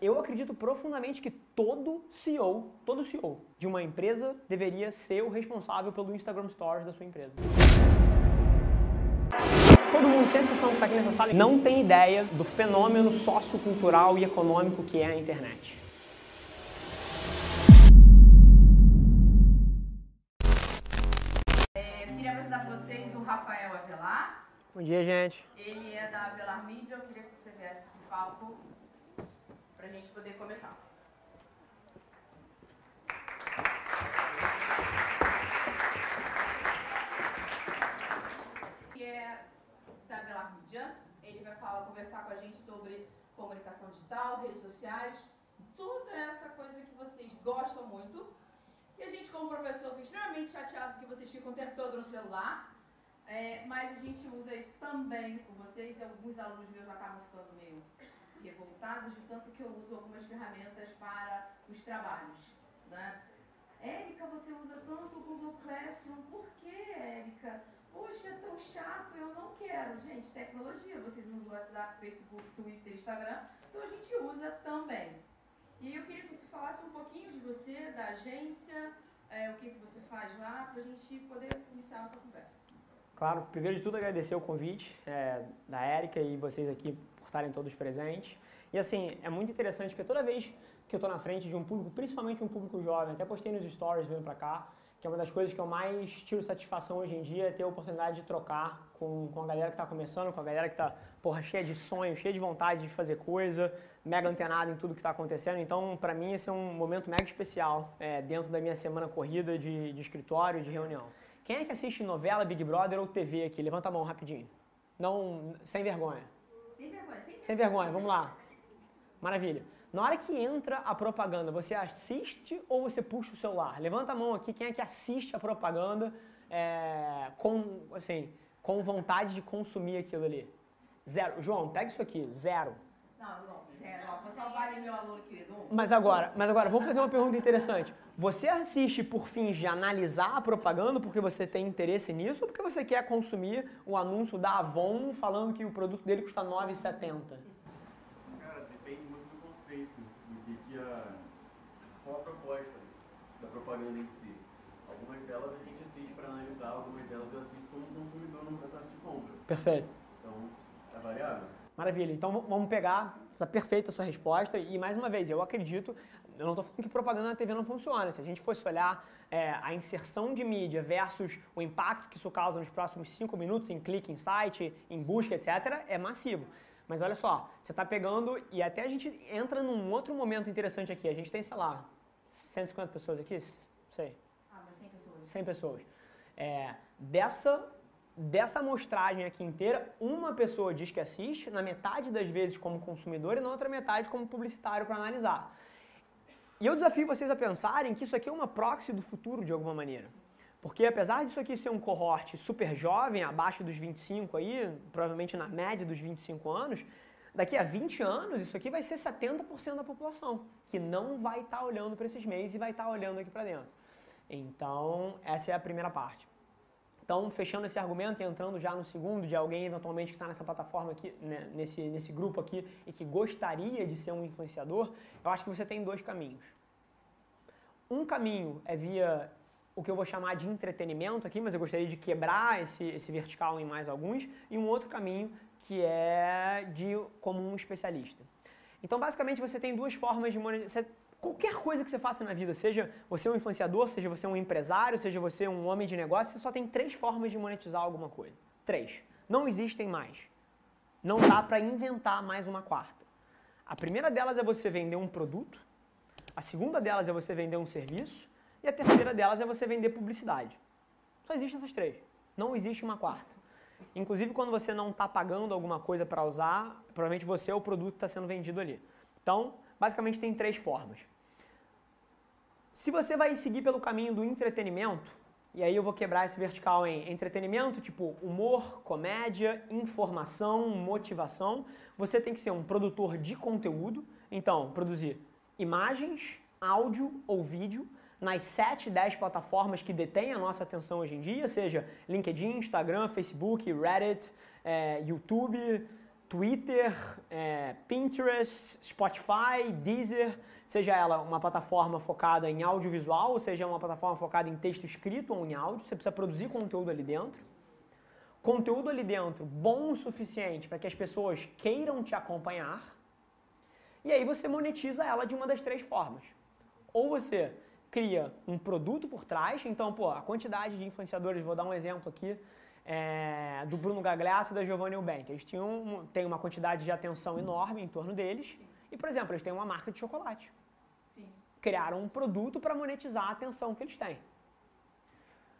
eu acredito profundamente que todo CEO, todo CEO de uma empresa deveria ser o responsável pelo Instagram Stories da sua empresa. Todo mundo, sem exceção que está aqui nessa sala, não tem ideia do fenômeno sociocultural e econômico que é a internet. É, eu queria apresentar para vocês o Rafael Avelar. Bom dia, gente. Ele é da Avelar Media. Eu queria que você viesse palco para a gente poder começar. Que é da Avelar Media. Ele vai falar, conversar com a gente sobre comunicação digital, redes sociais, toda essa coisa que vocês gostam muito. E a gente, como professor, fica extremamente chateado porque vocês ficam o tempo todo no celular. É, mas a gente usa isso também com vocês e alguns alunos meus acabam ficando meio revoltados de tanto que eu uso algumas ferramentas para os trabalhos. Né? Érica, você usa tanto o Google Classroom, por que, Érica? Poxa, é tão chato, eu não quero. Gente, tecnologia, vocês usam WhatsApp, Facebook, Twitter, Instagram, então a gente usa também. E eu queria que você falasse um pouquinho de você, da agência, é, o que, que você faz lá, para a gente poder iniciar a nossa conversa. Claro, primeiro de tudo agradecer o convite é, da Érica e vocês aqui estarem todos presentes. E assim, é muito interessante porque toda vez que eu estou na frente de um público, principalmente um público jovem, até postei nos stories vindo para cá, que é uma das coisas que eu mais tiro satisfação hoje em dia, é ter a oportunidade de trocar com, com a galera que está começando, com a galera que está, porra, cheia de sonhos, cheia de vontade de fazer coisa, mega antenada em tudo que está acontecendo. Então, para mim, esse é um momento mega especial é, dentro da minha semana corrida de, de escritório, de reunião. Quem é que assiste novela, Big Brother ou TV aqui? Levanta a mão rapidinho. Não, sem vergonha. Sem vergonha, sem Sem vergonha, vamos lá. Maravilha. Na hora que entra a propaganda, você assiste ou você puxa o celular? Levanta a mão aqui, quem é que assiste a propaganda é, com, assim, com vontade de consumir aquilo ali? Zero. João, pega isso aqui, zero. Não, não, meu aluno querido. Um. Mas agora, mas agora, vamos fazer uma pergunta interessante. Você assiste por fins de analisar a propaganda porque você tem interesse nisso ou porque você quer consumir o anúncio da Avon falando que o produto dele custa R$ 9,70? Cara, depende muito do conceito, do que, que a. qual a proposta da propaganda em si. Algumas delas a gente assiste para analisar, algumas delas eu assisto como consumidor no processo de compra. Perfeito. Então, é variável. Maravilha. Então vamos pegar, está perfeita a sua resposta. E mais uma vez, eu acredito, eu não estou falando que propaganda na TV não funciona. Se a gente fosse olhar é, a inserção de mídia versus o impacto que isso causa nos próximos cinco minutos em clique, em site, em busca, etc., é massivo. Mas olha só, você está pegando e até a gente entra num outro momento interessante aqui. A gente tem, sei lá, 150 pessoas aqui? Sei. Ah, mas 100 pessoas. 100 pessoas. É, dessa, dessa amostragem aqui inteira, uma pessoa diz que assiste, na metade das vezes como consumidor e na outra metade como publicitário para analisar. E eu desafio vocês a pensarem que isso aqui é uma proxy do futuro de alguma maneira. Porque apesar disso aqui ser um cohort super jovem, abaixo dos 25 aí, provavelmente na média dos 25 anos, daqui a 20 anos isso aqui vai ser 70% da população, que não vai estar olhando para esses meios e vai estar olhando aqui para dentro. Então, essa é a primeira parte. Então, fechando esse argumento e entrando já no segundo, de alguém eventualmente que está nessa plataforma aqui, né, nesse, nesse grupo aqui, e que gostaria de ser um influenciador, eu acho que você tem dois caminhos. Um caminho é via o que eu vou chamar de entretenimento aqui, mas eu gostaria de quebrar esse, esse vertical em mais alguns, e um outro caminho que é de como um especialista. Então, basicamente, você tem duas formas de monetizar. Qualquer coisa que você faça na vida, seja você um influenciador, seja você um empresário, seja você um homem de negócio, você só tem três formas de monetizar alguma coisa. Três. Não existem mais. Não dá para inventar mais uma quarta. A primeira delas é você vender um produto, a segunda delas é você vender um serviço, e a terceira delas é você vender publicidade. Só existem essas três. Não existe uma quarta. Inclusive, quando você não está pagando alguma coisa para usar, provavelmente você é o produto que está sendo vendido ali. Então, basicamente tem três formas. Se você vai seguir pelo caminho do entretenimento, e aí eu vou quebrar esse vertical em entretenimento, tipo humor, comédia, informação, motivação, você tem que ser um produtor de conteúdo, então produzir imagens, áudio ou vídeo nas 7, 10 plataformas que detêm a nossa atenção hoje em dia, seja LinkedIn, Instagram, Facebook, Reddit, eh, YouTube, Twitter, é, Pinterest, Spotify, Deezer, seja ela uma plataforma focada em audiovisual, ou seja uma plataforma focada em texto escrito ou em áudio, você precisa produzir conteúdo ali dentro. Conteúdo ali dentro bom o suficiente para que as pessoas queiram te acompanhar. E aí você monetiza ela de uma das três formas. Ou você cria um produto por trás, então, pô, a quantidade de influenciadores, vou dar um exemplo aqui, é, do Bruno Gagliasso e da Giovanni Eubank. Eles tinham, têm uma quantidade de atenção enorme em torno deles. E, por exemplo, eles têm uma marca de chocolate. Sim. Criaram um produto para monetizar a atenção que eles têm.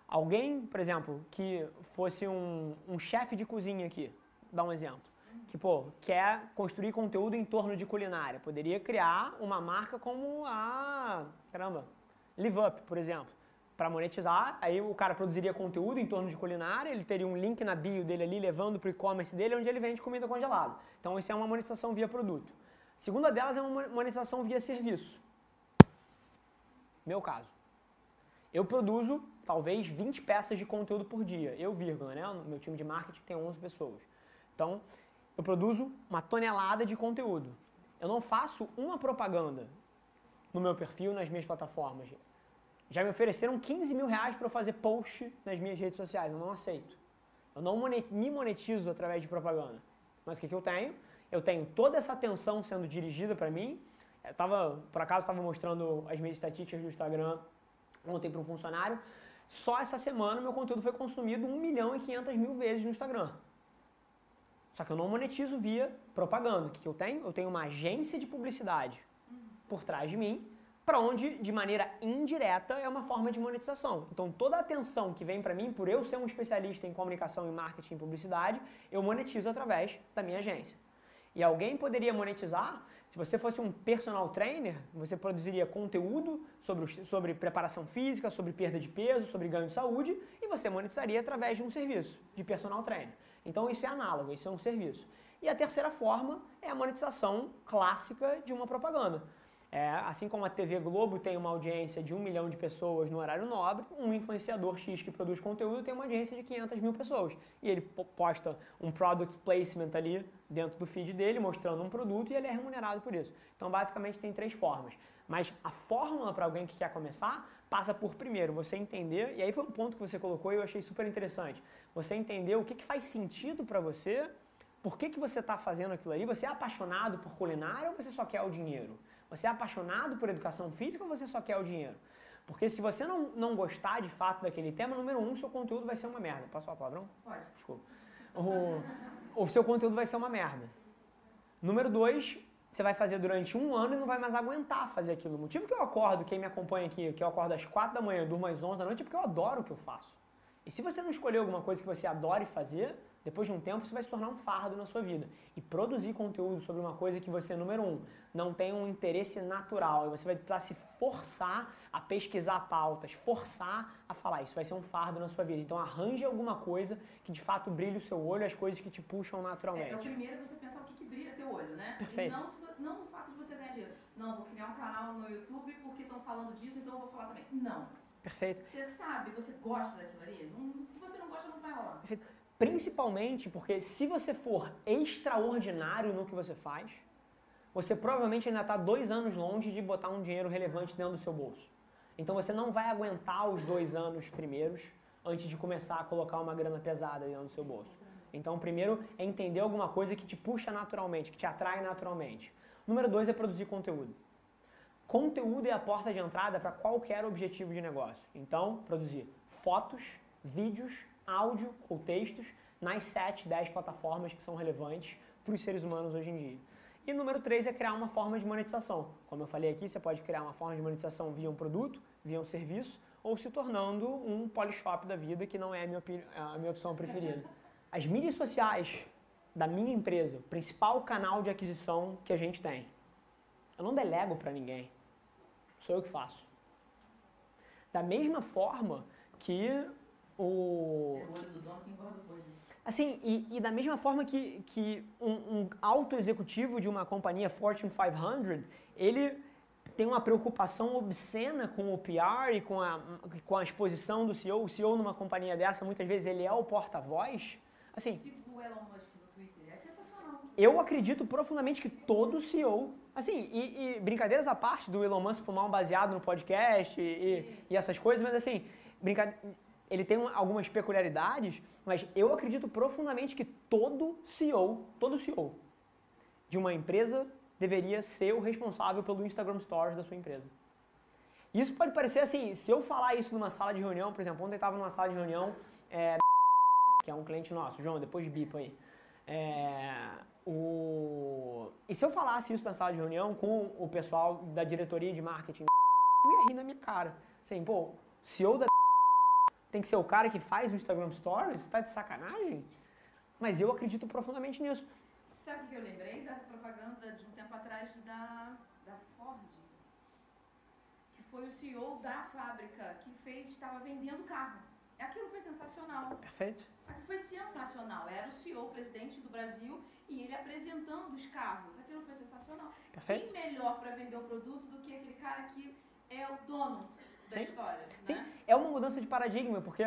Alguém, por exemplo, que fosse um, um chefe de cozinha aqui, dá um exemplo, que, pô, quer construir conteúdo em torno de culinária, poderia criar uma marca como a, caramba, Live Up, por exemplo para monetizar. Aí o cara produziria conteúdo em torno de culinária, ele teria um link na bio dele ali levando para o e-commerce dele, onde ele vende comida congelada. Então isso é uma monetização via produto. A segunda delas é uma monetização via serviço. Meu caso. Eu produzo talvez 20 peças de conteúdo por dia. Eu, vírgula, né? Meu time de marketing tem 11 pessoas. Então, eu produzo uma tonelada de conteúdo. Eu não faço uma propaganda no meu perfil, nas minhas plataformas. Já me ofereceram 15 mil reais para eu fazer post nas minhas redes sociais. Eu não aceito. Eu não me monetizo através de propaganda. Mas o que, que eu tenho? Eu tenho toda essa atenção sendo dirigida para mim. Eu tava, por acaso, estava mostrando as minhas estatísticas do Instagram ontem para um funcionário. Só essa semana meu conteúdo foi consumido 1 milhão e 500 mil vezes no Instagram. Só que eu não monetizo via propaganda. O que, que eu tenho? Eu tenho uma agência de publicidade por trás de mim para onde, de maneira indireta, é uma forma de monetização. Então, toda a atenção que vem para mim, por eu ser um especialista em comunicação e marketing e publicidade, eu monetizo através da minha agência. E alguém poderia monetizar, se você fosse um personal trainer, você produziria conteúdo sobre, sobre preparação física, sobre perda de peso, sobre ganho de saúde, e você monetizaria através de um serviço de personal trainer. Então, isso é análogo, isso é um serviço. E a terceira forma é a monetização clássica de uma propaganda. É, assim como a TV Globo tem uma audiência de um milhão de pessoas no horário nobre, um influenciador X que produz conteúdo tem uma audiência de 500 mil pessoas. E ele posta um product placement ali dentro do feed dele, mostrando um produto e ele é remunerado por isso. Então, basicamente, tem três formas. Mas a fórmula para alguém que quer começar passa por, primeiro, você entender, e aí foi um ponto que você colocou e eu achei super interessante, você entender o que, que faz sentido para você, por que, que você está fazendo aquilo ali, você é apaixonado por culinária ou você só quer o dinheiro? Você é apaixonado por educação física ou você só quer o dinheiro? Porque se você não, não gostar de fato daquele tema, número um, seu conteúdo vai ser uma merda. Posso falar palavrão? Pode. Desculpa. O, o seu conteúdo vai ser uma merda. Número dois, você vai fazer durante um ano e não vai mais aguentar fazer aquilo. O motivo que eu acordo, quem me acompanha aqui, que eu acordo às quatro da manhã, durmo às onze da noite, é porque eu adoro o que eu faço. E se você não escolher alguma coisa que você adore fazer, depois de um tempo isso vai se tornar um fardo na sua vida. E produzir conteúdo sobre uma coisa que você, número um, não tem um interesse natural, e você vai precisar se forçar a pesquisar pautas, forçar a falar, isso vai ser um fardo na sua vida. Então arranje alguma coisa que de fato brilhe o seu olho, as coisas que te puxam naturalmente. É, é o primeiro você pensar o que, que brilha teu olho, né? Perfeito. Não, não o fato de você ganhar dinheiro. Não, vou criar um canal no YouTube porque estão falando disso, então eu vou falar também. Não. Perfeito. Você sabe, você gosta daquilo ali. Não, se você não gosta, não vai rolar. Perfeito. Principalmente porque se você for extraordinário no que você faz, você provavelmente ainda está dois anos longe de botar um dinheiro relevante dentro do seu bolso. Então você não vai aguentar os dois anos primeiros antes de começar a colocar uma grana pesada dentro do seu bolso. Então, primeiro é entender alguma coisa que te puxa naturalmente, que te atrai naturalmente. Número dois é produzir conteúdo. Conteúdo é a porta de entrada para qualquer objetivo de negócio. Então, produzir fotos, vídeos, áudio ou textos nas 7, 10 plataformas que são relevantes para os seres humanos hoje em dia. E número 3 é criar uma forma de monetização. Como eu falei aqui, você pode criar uma forma de monetização via um produto, via um serviço, ou se tornando um polishop da vida, que não é a minha, a minha opção preferida. As mídias sociais da minha empresa, o principal canal de aquisição que a gente tem, eu não delego para ninguém. Sou eu que faço. Da mesma forma que o. É o olho do dono que engorda coisa. Assim, e, e, da mesma forma que, que um, um alto executivo de uma companhia Fortune 500, ele tem uma preocupação obscena com o PR e com a, com a exposição do CEO. O CEO numa companhia dessa, muitas vezes ele é o porta-voz. Assim, o Elon Musk no Twitter, é sensacional. eu acredito profundamente que todo CEO, assim, e, e, brincadeiras à parte do Elon Musk fumar um baseado no podcast e, e essas coisas, mas assim, brinca, ele tem algumas peculiaridades, mas eu acredito profundamente que todo CEO, todo CEO de uma empresa deveria ser o responsável pelo Instagram Stories da sua empresa. Isso pode parecer assim, se eu falar isso numa sala de reunião, por exemplo, ontem eu estava numa sala de reunião, é, que é um cliente nosso, João, depois de bipa aí. É, o... E se eu falasse isso na sala de reunião com o pessoal da diretoria de marketing, ia rir na minha cara. Assim, pô, CEO da tem que ser o cara que faz o Instagram Stories? Tá de sacanagem? Mas eu acredito profundamente nisso. Sabe o que eu lembrei da propaganda de um tempo atrás da, da Ford? Que foi o CEO da fábrica que fez, estava vendendo carro. Aquilo foi sensacional. Perfeito. Aquilo foi sensacional. Era o CEO, o presidente do Brasil, e ele apresentando os carros. Aquilo foi sensacional. Perfeito. Quem melhor para vender o produto do que aquele cara que é o dono da Sim. história? Sim. Né? É uma mudança de paradigma, porque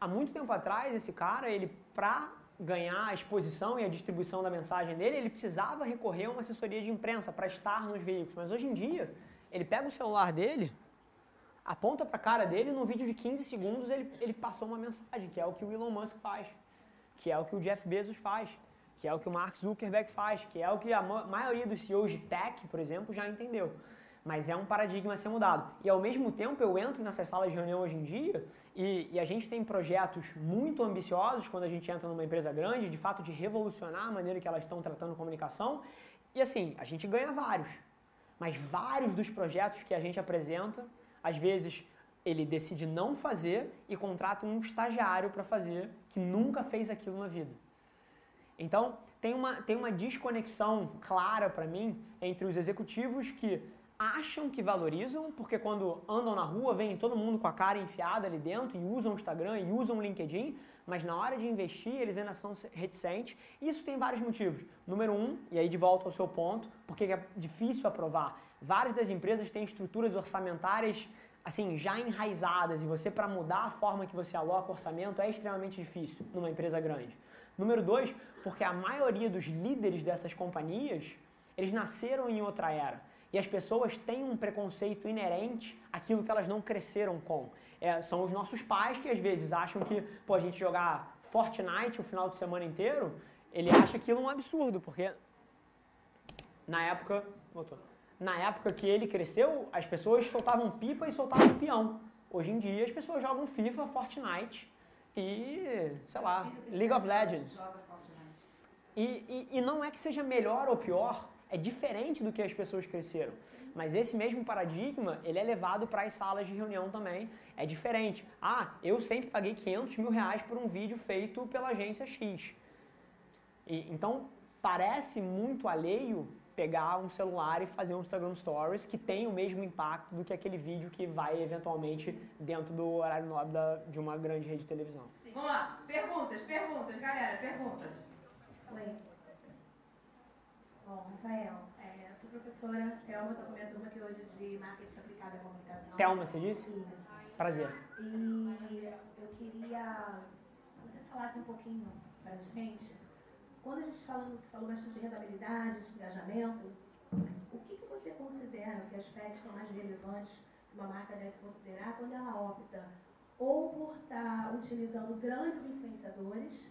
há muito tempo atrás, esse cara, ele, pra ganhar a exposição e a distribuição da mensagem dele, ele precisava recorrer a uma assessoria de imprensa para estar nos veículos. Mas hoje em dia, ele pega o celular dele, aponta para a cara dele e num vídeo de 15 segundos ele, ele passou uma mensagem, que é o que o Elon Musk faz, que é o que o Jeff Bezos faz, que é o que o Mark Zuckerberg faz, que é o que a maioria dos CEOs de tech, por exemplo, já entendeu. Mas é um paradigma a ser mudado. E ao mesmo tempo eu entro nessas salas de reunião hoje em dia e, e, a gente tem projetos muito ambiciosos quando a gente entra numa empresa grande, de fato de revolucionar a maneira que elas estão tratando comunicação. E assim, a gente ganha vários. Mas vários dos projetos que a gente apresenta, às vezes ele decide não fazer e contrata um estagiário para fazer que nunca fez aquilo na vida. Então, tem uma, tem uma desconexão clara para mim entre os executivos que acham que valorizam, porque quando andam na rua, vem todo mundo com a cara enfiada ali dentro e usam o Instagram e usam o LinkedIn, mas na hora de investir eles ainda são reticentes. Isso tem vários motivos. Número um, e aí de volta ao seu ponto, porque é difícil aprovar. Várias das empresas têm estruturas orçamentárias assim já enraizadas e você para mudar a forma que você aloca orçamento é extremamente difícil numa empresa grande. Número dois, porque a maioria dos líderes dessas companhias eles nasceram em outra era. E as pessoas têm um preconceito inerente àquilo que elas não cresceram com. É, são os nossos pais que às vezes acham que, pô, a gente jogar Fortnite o final de semana inteiro, ele acha aquilo um absurdo, porque na época. Voltou. Na época que ele cresceu, as pessoas soltavam pipa e soltavam peão. Hoje em dia as pessoas jogam FIFA, Fortnite e, sei lá, League of Legends. E, e, e não é que seja melhor ou pior, é diferente do que as pessoas cresceram. Mas esse mesmo paradigma, ele é levado para as salas de reunião também. É diferente. Ah, eu sempre paguei 500 mil reais por um vídeo feito pela agência X. E, então, parece muito alheio pegar um celular e fazer um Instagram Stories que tem o mesmo impacto do que aquele vídeo que vai eventualmente dentro do horário nobre da, de uma grande rede de televisão. Sim. Vamos lá, perguntas, perguntas, galera, perguntas. Oi. Bom, Rafael, é, sou professora Thelma, estou com minha turma aqui hoje de marketing aplicado à comunicação. Thelma, você disse? Isso. Prazer. E eu queria que você falasse um pouquinho para a gente, quando a gente fala, você falou bastante de rentabilidade, de engajamento, o que, que você considera que aspectos são mais relevantes que uma marca deve considerar quando ela opta ou por estar tá utilizando grandes influenciadores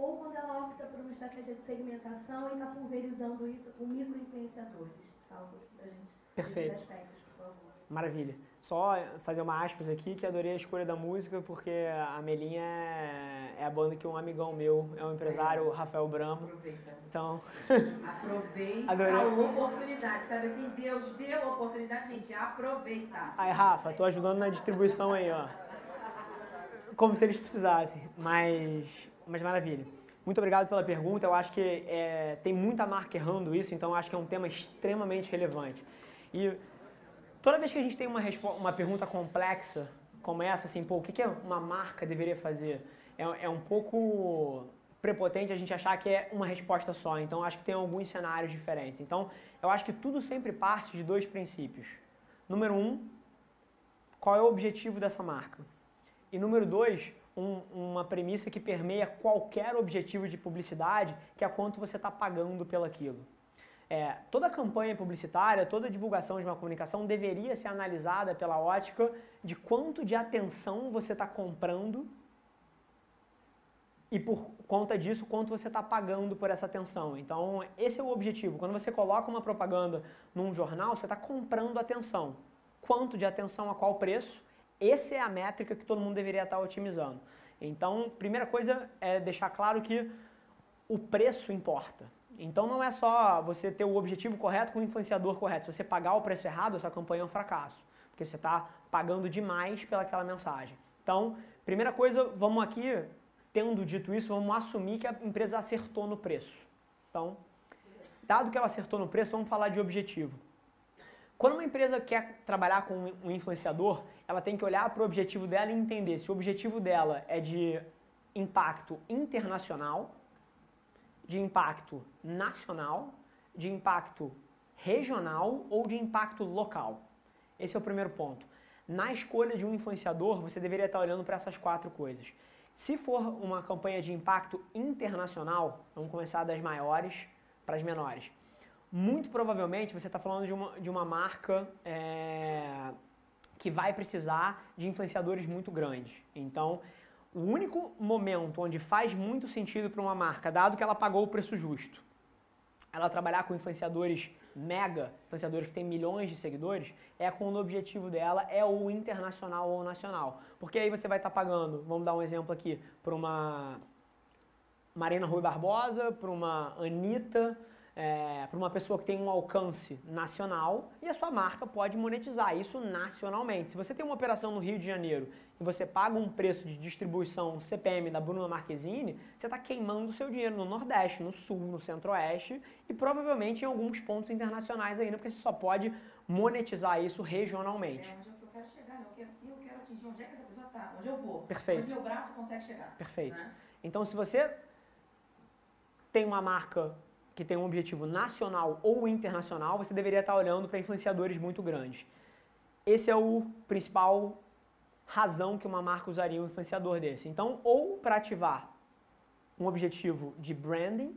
ou quando ela opta por uma estratégia de segmentação e está pulverizando isso com microinfluenciadores. Fala gente Perfeito. aspectos, por favor. Maravilha. Só fazer uma aspas aqui, que adorei a escolha da música, porque a Melinha é, é a banda que um amigão meu, é um empresário, o Rafael Bramo. Aproveita. Então. Aproveita Adorei. a oportunidade. Sabe assim, Deus deu a oportunidade, gente, aproveita. Aí, Rafa, tô ajudando na distribuição aí, ó. Como se eles precisassem. Mas mas maravilha. Muito obrigado pela pergunta. Eu acho que é, tem muita marca errando isso, então acho que é um tema extremamente relevante. E toda vez que a gente tem uma, uma pergunta complexa como essa, assim, pô, o que, que uma marca deveria fazer? É, é um pouco prepotente a gente achar que é uma resposta só. Então acho que tem alguns cenários diferentes. Então eu acho que tudo sempre parte de dois princípios. Número um, qual é o objetivo dessa marca? E número dois, um, uma premissa que permeia qualquer objetivo de publicidade, que é quanto você está pagando pelaquilo. É, toda campanha publicitária, toda divulgação de uma comunicação deveria ser analisada pela ótica de quanto de atenção você está comprando e por conta disso, quanto você está pagando por essa atenção. Então, esse é o objetivo. Quando você coloca uma propaganda num jornal, você está comprando atenção. Quanto de atenção a qual preço? Essa é a métrica que todo mundo deveria estar otimizando. Então, primeira coisa é deixar claro que o preço importa. Então não é só você ter o objetivo correto com o influenciador correto. Se você pagar o preço errado, essa campanha é um fracasso. Porque você está pagando demais pelaquela mensagem. Então, primeira coisa, vamos aqui, tendo dito isso, vamos assumir que a empresa acertou no preço. Então, dado que ela acertou no preço, vamos falar de objetivo. Quando uma empresa quer trabalhar com um influenciador, ela tem que olhar para o objetivo dela e entender se o objetivo dela é de impacto internacional de impacto nacional, de impacto regional ou de impacto local. Esse é o primeiro ponto. Na escolha de um influenciador, você deveria estar olhando para essas quatro coisas. Se for uma campanha de impacto internacional, vamos começar das maiores para as menores. Muito provavelmente você está falando de uma, de uma marca é, que vai precisar de influenciadores muito grandes. Então, o único momento onde faz muito sentido para uma marca, dado que ela pagou o preço justo, ela trabalhar com influenciadores mega, influenciadores que têm milhões de seguidores, é quando o objetivo dela é o internacional ou nacional. Porque aí você vai estar tá pagando, vamos dar um exemplo aqui, para uma Marina Rui Barbosa, para uma Anitta, é, para uma pessoa que tem um alcance nacional e a sua marca pode monetizar isso nacionalmente. Se você tem uma operação no Rio de Janeiro e você paga um preço de distribuição CPM da Bruna Marquezine, você está queimando o seu dinheiro no Nordeste, no Sul, no Centro-Oeste e provavelmente em alguns pontos internacionais ainda, porque você só pode monetizar isso regionalmente. É onde eu quero chegar, né? eu quero, eu quero atingir onde é que essa pessoa está, onde eu vou, Perfeito. onde meu braço consegue chegar. Perfeito. Né? Então, se você tem uma marca que tem um objetivo nacional ou internacional, você deveria estar olhando para influenciadores muito grandes. Esse é o principal razão que uma marca usaria um influenciador desse. Então, ou para ativar um objetivo de branding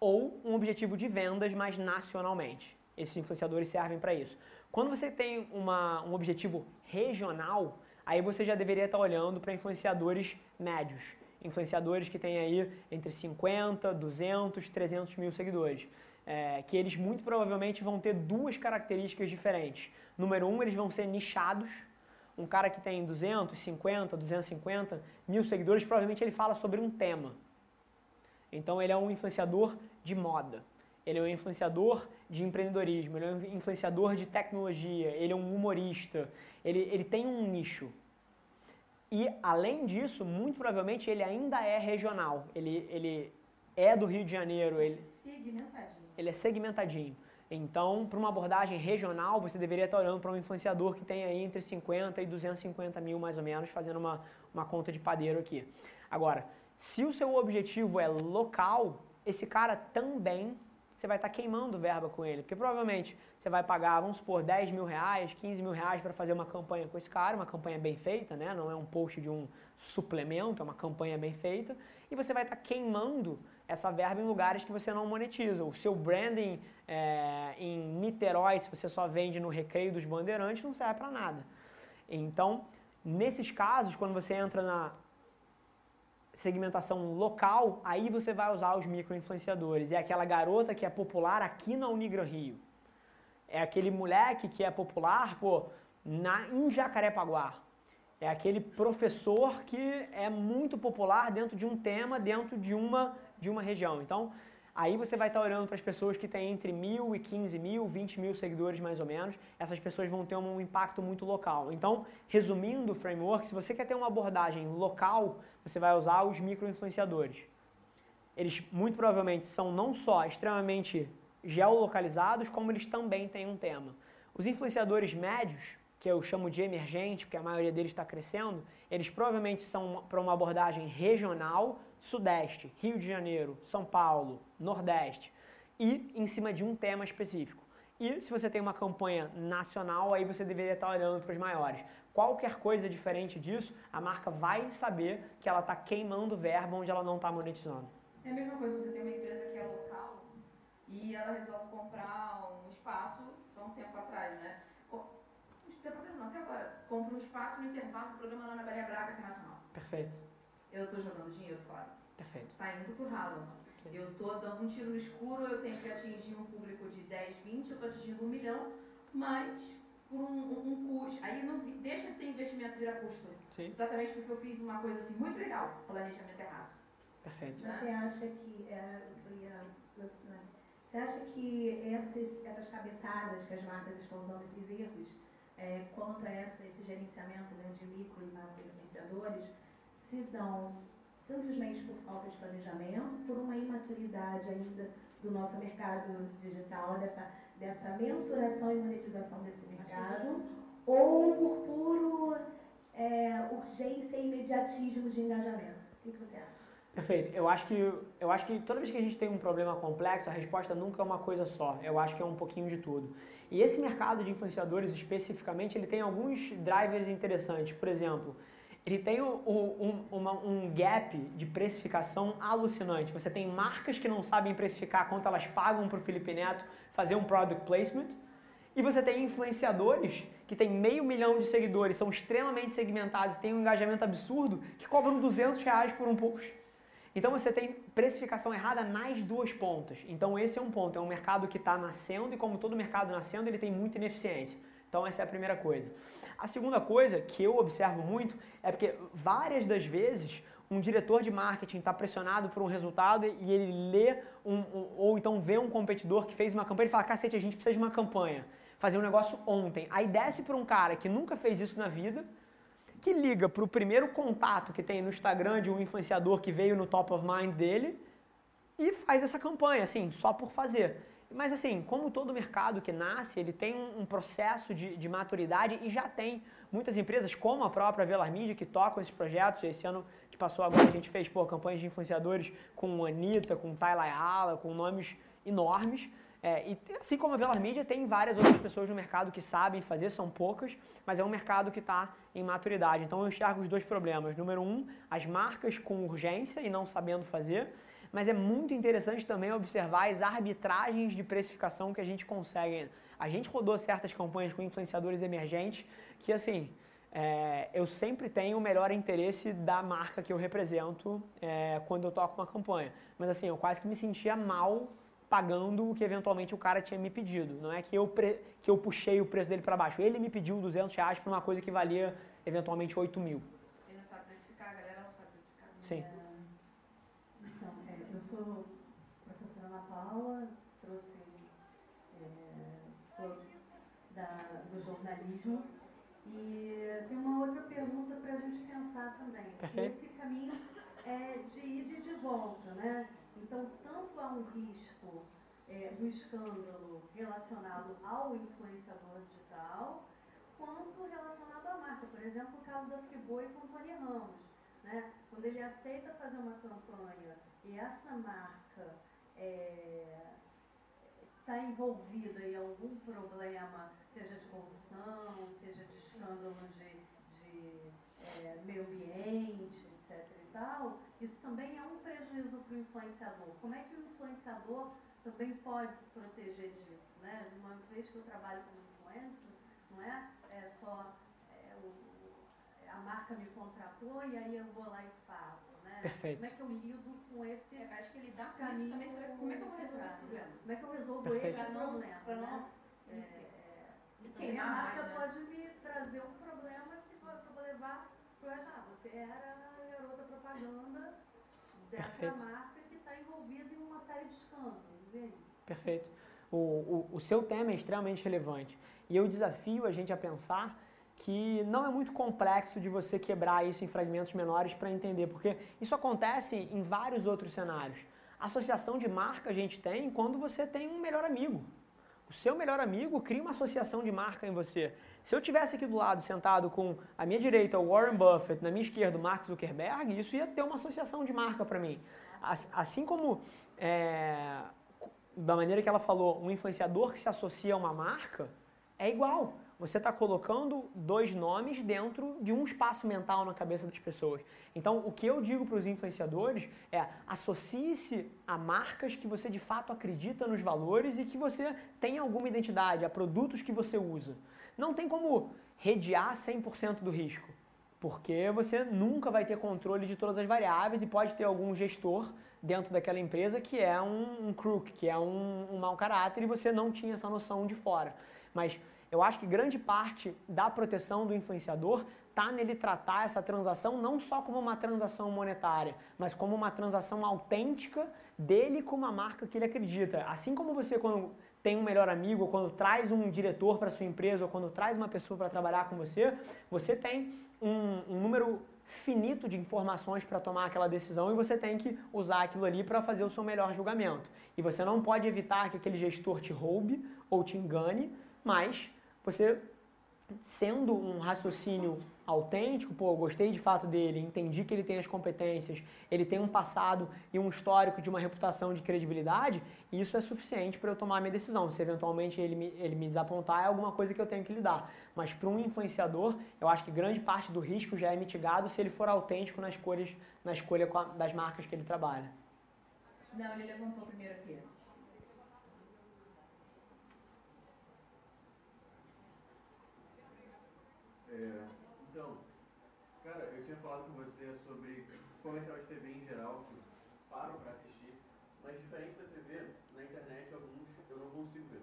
ou um objetivo de vendas, mas nacionalmente. Esses influenciadores servem para isso. Quando você tem uma, um objetivo regional, aí você já deveria estar olhando para influenciadores médios influenciadores que têm aí entre 50, 200, 300 mil seguidores. É, que eles muito provavelmente vão ter duas características diferentes. Número um, eles vão ser nichados. Um cara que tem 250, 250 mil seguidores, provavelmente ele fala sobre um tema. Então ele é um influenciador de moda. Ele é um influenciador de empreendedorismo, ele é um influenciador de tecnologia, ele é um humorista, ele, ele tem um nicho. E, além disso, muito provavelmente ele ainda é regional. Ele, ele é do Rio de Janeiro. Ele, segmentadinho. Ele é segmentadinho. Então, para uma abordagem regional, você deveria estar olhando para um influenciador que tem aí entre 50 e 250 mil, mais ou menos, fazendo uma, uma conta de padeiro aqui. Agora, se o seu objetivo é local, esse cara também você vai estar queimando verba com ele. Porque provavelmente você vai pagar, vamos supor, 10 mil reais, 15 mil reais para fazer uma campanha com esse cara, uma campanha bem feita, né? Não é um post de um suplemento, é uma campanha bem feita. E você vai estar queimando essa verba em lugares que você não monetiza. O seu branding é, em Niterói, se você só vende no Recreio dos Bandeirantes, não serve para nada. Então, nesses casos, quando você entra na segmentação local, aí você vai usar os micro-influenciadores. É aquela garota que é popular aqui na Unigra Rio. É aquele moleque que é popular, pô, na, em Jacarepaguá. É aquele professor que é muito popular dentro de um tema, dentro de uma, de uma região. Então, Aí você vai estar olhando para as pessoas que têm entre mil e 15 mil, 20 mil seguidores mais ou menos. Essas pessoas vão ter um impacto muito local. Então, resumindo o framework, se você quer ter uma abordagem local, você vai usar os micro-influenciadores. Eles muito provavelmente são não só extremamente geolocalizados, como eles também têm um tema. Os influenciadores médios, que eu chamo de emergente, porque a maioria deles está crescendo, eles provavelmente são para uma abordagem regional, Sudeste, Rio de Janeiro, São Paulo, Nordeste, e em cima de um tema específico. E se você tem uma campanha nacional, aí você deveria estar olhando para os maiores. Qualquer coisa diferente disso, a marca vai saber que ela está queimando verba onde ela não está monetizando. É a mesma coisa, você tem uma empresa que é local e ela resolve comprar um espaço, só um tempo atrás, né? Não tem problema não, até agora. Compra um espaço no intervalo do programa lá na Maria Braga, que é nacional. Perfeito. Eu estou jogando dinheiro fora. Perfeito. Tá indo pro ralo. Eu estou dando um tiro no escuro, eu tenho que atingir um público de 10, 20, eu estou atingindo um milhão, mas por um, um, um custo. Aí não deixa de ser investimento, vira custo. Sim. Exatamente porque eu fiz uma coisa assim muito legal, planejamento errado. Perfeito. Né? Você acha que. É, você acha que essas, essas cabeçadas que as marcas estão dando, esses erros, é, quanto a essa, esse gerenciamento né, de micro e macro influenciadores, se dão simplesmente por falta de planejamento, por uma imaturidade ainda do nosso mercado digital, dessa, dessa mensuração e monetização desse mercado, ou por puro é, urgência e imediatismo de engajamento? O que, você acha? Perfeito. Eu acho, que, eu acho que toda vez que a gente tem um problema complexo, a resposta nunca é uma coisa só. Eu acho que é um pouquinho de tudo. E esse mercado de influenciadores especificamente, ele tem alguns drivers interessantes. Por exemplo, ele tem um, um, uma, um gap de precificação alucinante. Você tem marcas que não sabem precificar quanto elas pagam para o Felipe Neto fazer um product placement. E você tem influenciadores que têm meio milhão de seguidores, são extremamente segmentados, têm um engajamento absurdo, que cobram 200 reais por um post. Então você tem precificação errada nas duas pontas. Então esse é um ponto, é um mercado que está nascendo e como todo mercado nascendo, ele tem muita ineficiência. Então essa é a primeira coisa. A segunda coisa que eu observo muito é porque várias das vezes um diretor de marketing está pressionado por um resultado e ele lê um, um, ou então vê um competidor que fez uma campanha e fala, cacete, a gente precisa de uma campanha, fazer um negócio ontem. Aí desce para um cara que nunca fez isso na vida, que liga para o primeiro contato que tem no Instagram de um influenciador que veio no top of mind dele e faz essa campanha, assim, só por fazer. Mas assim, como todo mercado que nasce, ele tem um, processo de, de, maturidade e já tem muitas empresas, como a própria Velar Media, que tocam esses projetos. Esse ano que passou agora, a gente fez pô, campanhas de influenciadores com Anitta, com Tyler Ayala, com nomes enormes. É, e assim como a Velar Media, tem várias outras pessoas no mercado que sabem fazer, são poucas, mas é um mercado que está em maturidade. Então eu enxergo os dois problemas. Número um, as marcas com urgência e não sabendo fazer mas é muito interessante também observar as arbitragens de precificação que a gente consegue. A gente rodou certas campanhas com influenciadores emergentes que, assim, é, eu sempre tenho o melhor interesse da marca que eu represento é, quando eu toco uma campanha. Mas, assim, eu quase que me sentia mal pagando o que eventualmente o cara tinha me pedido. Não é que eu, que eu puxei o preço dele para baixo. Ele me pediu 200 reais por uma coisa que valia eventualmente 8 mil. Ele não sabe precificar, a galera não sabe precificar. Sim. Sou professora Ana Paula, trouxe, é, da, do jornalismo e tem uma outra pergunta para a gente pensar também. Perfeito. Esse caminho é de ida e de volta, né? Então, tanto há um risco é, do escândalo relacionado ao influenciador digital, quanto relacionado à marca. Por exemplo, o caso da Friboi com o Tony Ramos. Né? Quando ele aceita fazer uma campanha e essa marca está é, envolvida em algum problema, seja de corrupção, seja de escândalo de, de é, meio ambiente, etc. e tal, isso também é um prejuízo para o influenciador. Como é que o influenciador também pode se proteger disso? Né? Uma vez que eu trabalho como influencer, não é, é só é, o, a marca me contratou e aí eu vou lá e faço. Perfeito. Como é que eu lido com esse. Eu acho que lidar com isso também seria como é que eu vou resolver esse problema? Como é que eu resolvo Perfeito. esse problema? Pra não, né? é, é, queimar a marca mais, né? pode me trazer um problema que eu vou levar para ah, você era a garota propaganda dessa Perfeito. marca que está envolvida em uma série de escândalos, entende? Perfeito. O, o, o seu tema é extremamente relevante. E eu desafio a gente a pensar que não é muito complexo de você quebrar isso em fragmentos menores para entender, porque isso acontece em vários outros cenários. Associação de marca a gente tem quando você tem um melhor amigo. O seu melhor amigo cria uma associação de marca em você. Se eu tivesse aqui do lado sentado com a minha direita o Warren Buffett, na minha esquerda o Mark Zuckerberg, isso ia ter uma associação de marca para mim. Assim como é, da maneira que ela falou, um influenciador que se associa a uma marca é igual. Você está colocando dois nomes dentro de um espaço mental na cabeça das pessoas. Então, o que eu digo para os influenciadores é associe-se a marcas que você de fato acredita nos valores e que você tem alguma identidade, a produtos que você usa. Não tem como redear 100% do risco, porque você nunca vai ter controle de todas as variáveis e pode ter algum gestor dentro daquela empresa que é um, um crook, que é um, um mau caráter e você não tinha essa noção de fora. Mas eu acho que grande parte da proteção do influenciador está nele tratar essa transação não só como uma transação monetária, mas como uma transação autêntica dele com uma marca que ele acredita. Assim como você quando tem um melhor amigo, ou quando traz um diretor para sua empresa, ou quando traz uma pessoa para trabalhar com você, você tem um, um número finito de informações para tomar aquela decisão e você tem que usar aquilo ali para fazer o seu melhor julgamento. E você não pode evitar que aquele gestor te roube ou te engane, mas você sendo um raciocínio autêntico, pô, gostei de fato dele, entendi que ele tem as competências, ele tem um passado e um histórico de uma reputação de credibilidade, isso é suficiente para eu tomar a minha decisão. Se eventualmente ele me, ele me desapontar, é alguma coisa que eu tenho que lidar. Mas para um influenciador, eu acho que grande parte do risco já é mitigado se ele for autêntico nas escolhas, na escolha das marcas que ele trabalha. Não, ele levantou primeiro aqui. É, então, cara, eu tinha falado com você sobre comercial de TV em geral, que param para assistir, mas diferente da TV, na internet alguns eu não consigo ver.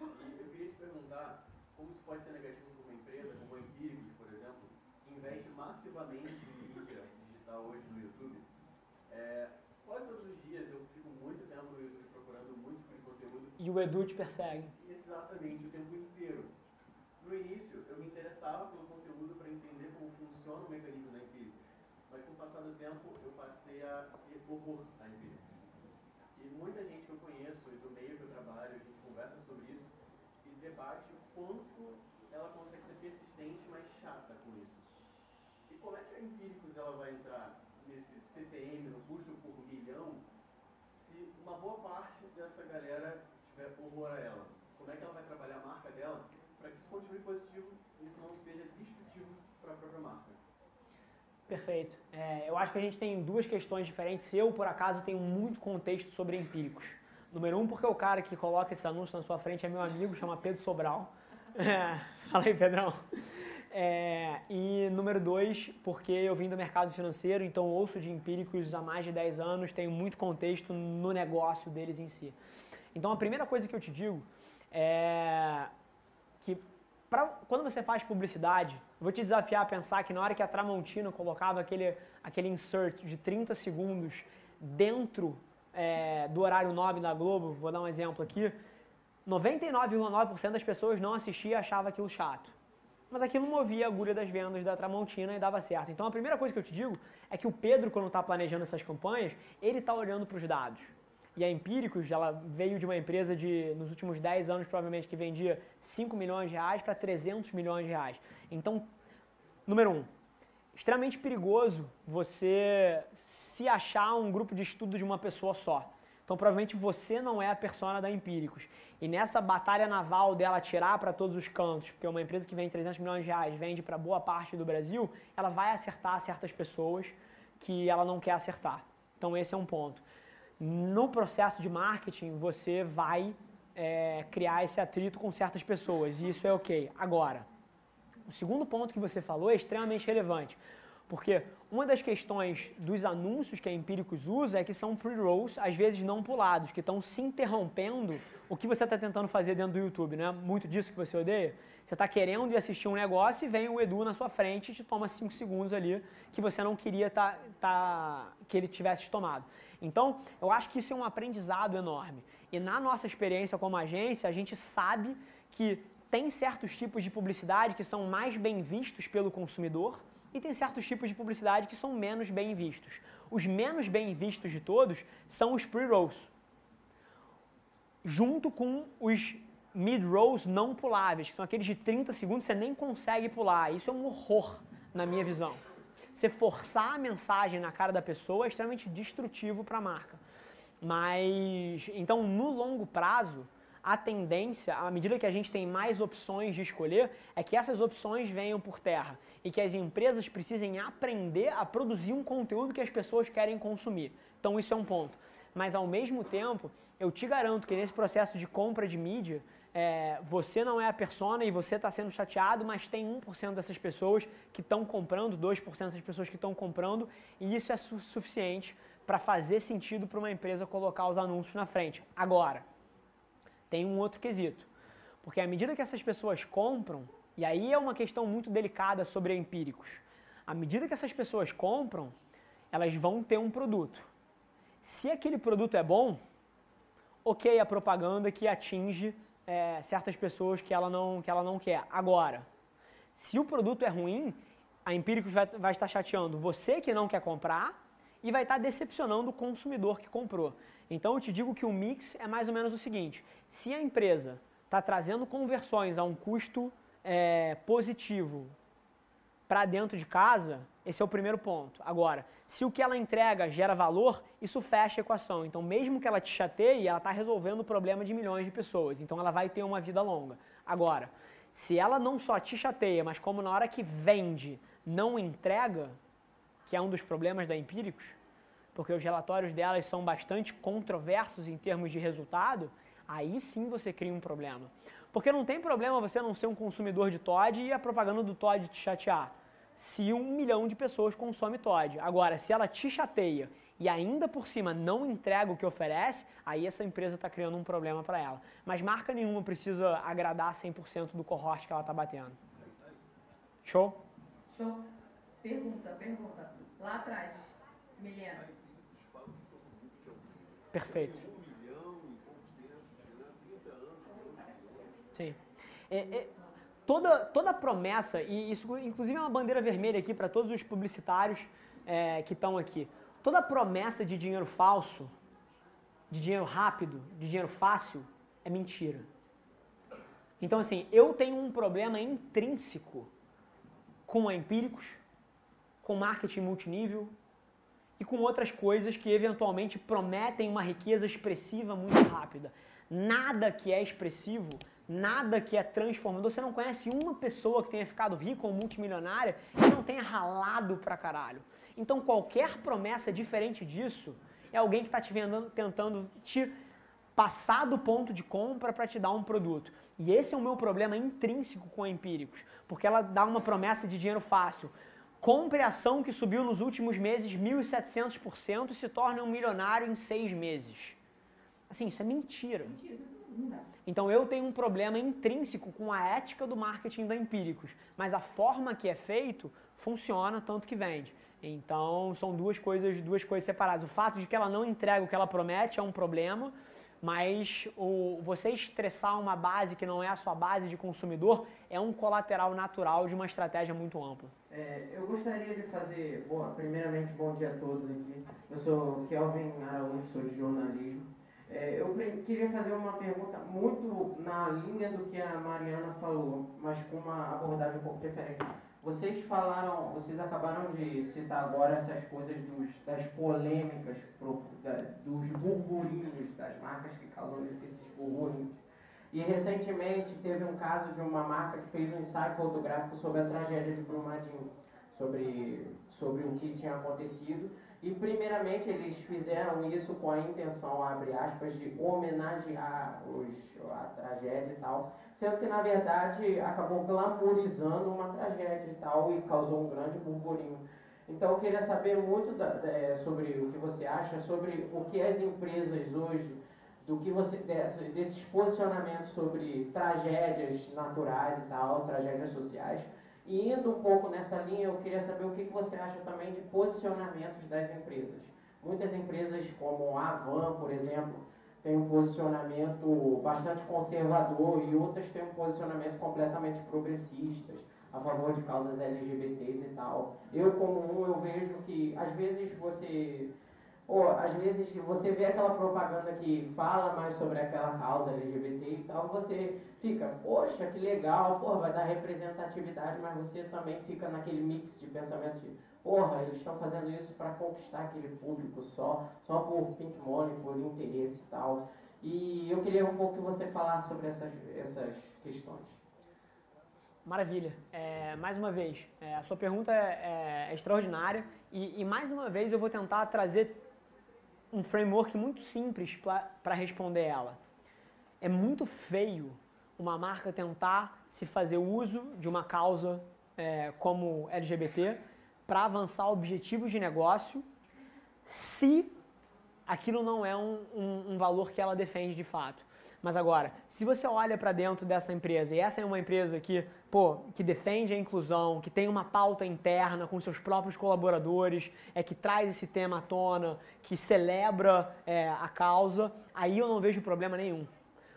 E eu queria te perguntar como isso pode ser negativo para uma empresa, como a Empíricos, por exemplo, que investe massivamente em mídia digital hoje no YouTube. É, quase todos os dias eu fico muito tempo no YouTube procurando muito tipo de conteúdo. E o Edu te persegue. Exatamente, o tempo inteiro. No início, interessava pelo conteúdo para entender como funciona o mecanismo da empírica. Mas com o passar do tempo, eu passei a horror à empírica. E muita gente que eu conheço e do meio que eu trabalho, a gente conversa sobre isso e debate o quanto ela consegue ser persistente, mas chata com isso. E como é que a Empíricos ela vai entrar nesse CPM, no custo por milhão, se uma boa parte dessa galera tiver horror a ela? Como é que ela vai trabalhar a marca dela para que isso continue positivo e isso não seja destrutivo para a própria marca. Perfeito. É, eu acho que a gente tem duas questões diferentes. Eu, por acaso, tenho muito contexto sobre empíricos. Número um, porque o cara que coloca esse anúncio na sua frente é meu amigo, chama Pedro Sobral. É, fala aí, Pedrão. É, e número dois, porque eu vim do mercado financeiro, então ouço de empíricos há mais de 10 anos, tenho muito contexto no negócio deles em si. Então a primeira coisa que eu te digo é que pra, quando você faz publicidade, vou te desafiar a pensar que na hora que a Tramontina colocava aquele, aquele insert de 30 segundos dentro é, do horário nobre da Globo, vou dar um exemplo aqui, 99,9% das pessoas não assistia e achava aquilo chato. Mas aquilo movia a agulha das vendas da Tramontina e dava certo. Então a primeira coisa que eu te digo é que o Pedro, quando está planejando essas campanhas, ele está olhando para os dados e a Empíricos, ela veio de uma empresa de, nos últimos 10 anos, provavelmente, que vendia 5 milhões de reais para 300 milhões de reais. Então, número um, extremamente perigoso você se achar um grupo de estudo de uma pessoa só. Então, provavelmente você não é a persona da Empíricos. E nessa batalha naval dela tirar para todos os cantos, porque uma empresa que vende 300 milhões de reais vende para boa parte do Brasil, ela vai acertar certas pessoas que ela não quer acertar. Então, esse é um ponto no processo de marketing você vai é, criar esse atrito com certas pessoas e isso é ok. Agora, o segundo ponto que você falou é extremamente relevante, porque uma das questões dos anúncios que a Empíricos usa é que são pre-rolls, às vezes não pulados, que estão se interrompendo o que você está tentando fazer dentro do YouTube, não é muito disso que você odeia? Você está querendo ir assistir um negócio e vem o Edu na sua frente e te toma 5 segundos ali que você não queria tá, tá, que ele tivesse tomado. Então, eu acho que isso é um aprendizado enorme. E na nossa experiência como agência, a gente sabe que tem certos tipos de publicidade que são mais bem vistos pelo consumidor e tem certos tipos de publicidade que são menos bem vistos. Os menos bem vistos de todos são os pre-rolls, junto com os mid-rolls não puláveis, que são aqueles de 30 segundos que você nem consegue pular. Isso é um horror na minha visão. Você forçar a mensagem na cara da pessoa é extremamente destrutivo para a marca. Mas, então, no longo prazo, a tendência, à medida que a gente tem mais opções de escolher, é que essas opções venham por terra e que as empresas precisem aprender a produzir um conteúdo que as pessoas querem consumir. Então, isso é um ponto. Mas, ao mesmo tempo, eu te garanto que nesse processo de compra de mídia, é, você não é a persona e você está sendo chateado, mas tem 1% dessas pessoas que estão comprando, 2% dessas pessoas que estão comprando, e isso é su suficiente para fazer sentido para uma empresa colocar os anúncios na frente. Agora, tem um outro quesito. Porque à medida que essas pessoas compram, e aí é uma questão muito delicada sobre empíricos, à medida que essas pessoas compram, elas vão ter um produto. Se aquele produto é bom, ok a propaganda que atinge é, certas pessoas que ela, não, que ela não quer. Agora, se o produto é ruim, a Empíricos vai, vai estar chateando você que não quer comprar e vai estar decepcionando o consumidor que comprou. Então eu te digo que o mix é mais ou menos o seguinte: se a empresa está trazendo conversões a um custo é, positivo para dentro de casa, esse é o primeiro ponto. Agora, se o que ela entrega gera valor, isso fecha a equação. Então, mesmo que ela te chateie, ela está resolvendo o problema de milhões de pessoas. Então, ela vai ter uma vida longa. Agora, se ela não só te chateia, mas como na hora que vende não entrega, que é um dos problemas da Empíricos, porque os relatórios delas são bastante controversos em termos de resultado, aí sim você cria um problema. Porque não tem problema você não ser um consumidor de Todd e a propaganda do Todd te chatear se um milhão de pessoas consome Todd. Agora, se ela te chateia e ainda por cima não entrega o que oferece, aí essa empresa está criando um problema para ela. Mas marca nenhuma precisa agradar 100% do cohort que ela está batendo. Show? Show. Pergunta, pergunta. Lá atrás, Milena. Perfeito. Sim. É, é, toda, toda promessa, e isso inclusive é uma bandeira vermelha aqui para todos os publicitários é, que estão aqui, toda promessa de dinheiro falso, de dinheiro rápido, de dinheiro fácil, é mentira. Então, assim, eu tenho um problema intrínseco com empíricos, com marketing multinível e com outras coisas que eventualmente prometem uma riqueza expressiva muito rápida. Nada que é expressivo nada que é transformador. Você não conhece uma pessoa que tenha ficado rica ou multimilionária que não tenha ralado pra caralho. Então qualquer promessa diferente disso é alguém que está te vendendo, tentando te passar do ponto de compra para te dar um produto. E esse é o meu problema intrínseco com a Empíricos, porque ela dá uma promessa de dinheiro fácil. Compre ação que subiu nos últimos meses 1.700% e se torne um milionário em seis meses. Assim, isso é mentira. Mentira. Então eu tenho um problema intrínseco com a ética do marketing da Empíricos, mas a forma que é feito funciona tanto que vende. Então são duas coisas, duas coisas separadas. O fato de que ela não entrega o que ela promete é um problema, mas o, você estressar uma base que não é a sua base de consumidor é um colateral natural de uma estratégia muito ampla. É, eu gostaria de fazer, bom, primeiramente, bom dia a todos aqui. Eu sou Kelvin Araújo, sou de jornalismo. É, eu queria fazer uma pergunta muito na linha do que a Mariana falou, mas com uma abordagem um pouco diferente. Vocês falaram, vocês acabaram de citar agora essas coisas dos, das polêmicas, pro, da, dos burburinhos, das marcas que causam esses burburinhos. E recentemente teve um caso de uma marca que fez um ensaio fotográfico sobre a tragédia de Brumadinho, sobre, sobre o que tinha acontecido. E primeiramente eles fizeram isso com a intenção, abre aspas, de homenagear os, a tragédia e tal, sendo que na verdade acabou glamorizando uma tragédia e tal e causou um grande burburinho. Então eu queria saber muito da, é, sobre o que você acha, sobre o que as empresas hoje, do que você dessa, desses posicionamentos sobre tragédias naturais e tal, tragédias sociais, e indo um pouco nessa linha, eu queria saber o que você acha também de posicionamentos das empresas. Muitas empresas, como a Avan, por exemplo, têm um posicionamento bastante conservador e outras têm um posicionamento completamente progressistas, a favor de causas LGBTs e tal. Eu, como um, eu vejo que às vezes você pô, às vezes você vê aquela propaganda que fala mais sobre aquela causa LGBT e tal, você fica, poxa, que legal, pô, vai dar representatividade, mas você também fica naquele mix de pensamento de, porra, eles estão fazendo isso para conquistar aquele público só, só por pink money, por interesse e tal. E eu queria um pouco que você falasse sobre essas, essas questões. Maravilha. É, mais uma vez, é, a sua pergunta é, é extraordinária e, e, mais uma vez eu vou tentar trazer um framework muito simples para responder ela. É muito feio uma marca tentar se fazer uso de uma causa é, como LGBT para avançar objetivos de negócio se aquilo não é um, um, um valor que ela defende de fato. Mas agora, se você olha para dentro dessa empresa, e essa é uma empresa que, pô, que defende a inclusão, que tem uma pauta interna com seus próprios colaboradores, é que traz esse tema à tona, que celebra é, a causa, aí eu não vejo problema nenhum.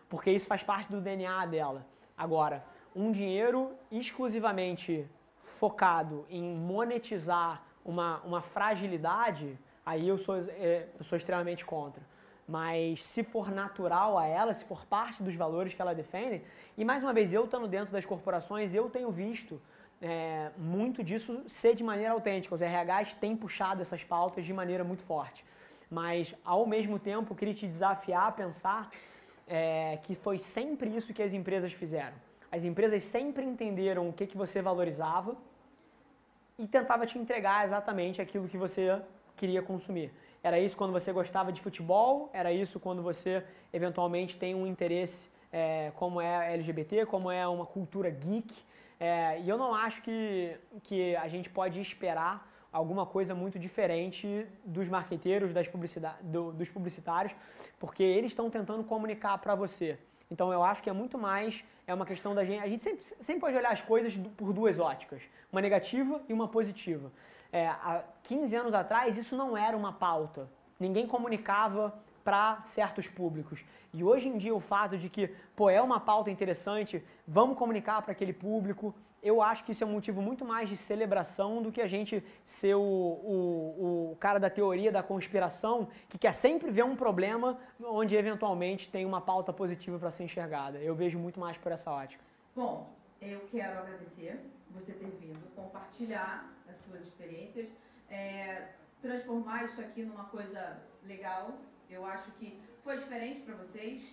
Porque isso faz parte do DNA dela. Agora, um dinheiro exclusivamente focado em monetizar uma, uma fragilidade, aí eu sou, é, eu sou extremamente contra mas se for natural a ela, se for parte dos valores que ela defende, e mais uma vez, eu estando dentro das corporações, eu tenho visto é, muito disso ser de maneira autêntica. Os RHs têm puxado essas pautas de maneira muito forte. Mas, ao mesmo tempo, queria te desafiar a pensar é, que foi sempre isso que as empresas fizeram. As empresas sempre entenderam o que, que você valorizava e tentava te entregar exatamente aquilo que você queria consumir. Era isso quando você gostava de futebol, era isso quando você eventualmente tem um interesse é, como é LGBT, como é uma cultura geek. É, e eu não acho que, que a gente pode esperar alguma coisa muito diferente dos marqueteiros, das publicidade, do, dos publicitários, porque eles estão tentando comunicar para você. Então eu acho que é muito mais é uma questão da gente. A gente sempre, sempre pode olhar as coisas por duas óticas, uma negativa e uma positiva é, há 15 anos atrás, isso não era uma pauta. Ninguém comunicava para certos públicos. E hoje em dia o fato de que, pô, é uma pauta interessante, vamos comunicar para aquele público, eu acho que isso é um motivo muito mais de celebração do que a gente ser o, o, o cara da teoria da conspiração que quer sempre ver um problema onde eventualmente tem uma pauta positiva para ser enxergada. Eu vejo muito mais por essa ótica. Bom, eu quero agradecer você ter vindo compartilhar as suas experiências, é, transformar isso aqui numa coisa legal. Eu acho que foi diferente para vocês,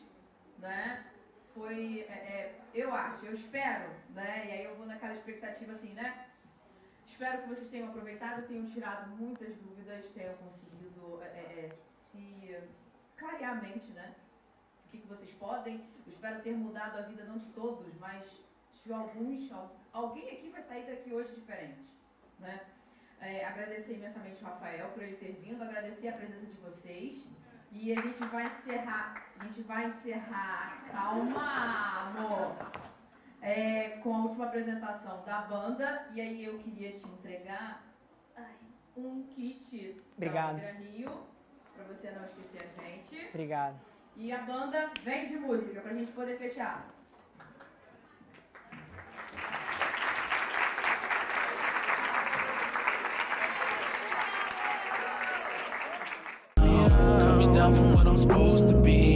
né? Foi, é, é, eu acho, eu espero, né? E aí eu vou naquela expectativa assim, né? Espero que vocês tenham aproveitado, tenham tirado muitas dúvidas, tenham conseguido é, é, se clarear a mente, né? O que, que vocês podem. Eu espero ter mudado a vida não de todos, mas de alguns, alguém aqui vai sair daqui hoje diferente. Né? É, agradecer imensamente o Rafael por ele ter vindo, agradecer a presença de vocês. E a gente vai encerrar, a gente vai encerrar, calma, amor, é, com a última apresentação da banda. E aí eu queria te entregar ai, um kit Obrigado. da Rio, para você não esquecer a gente. Obrigado. E a banda vem de música, pra gente poder fechar. Supposed to be.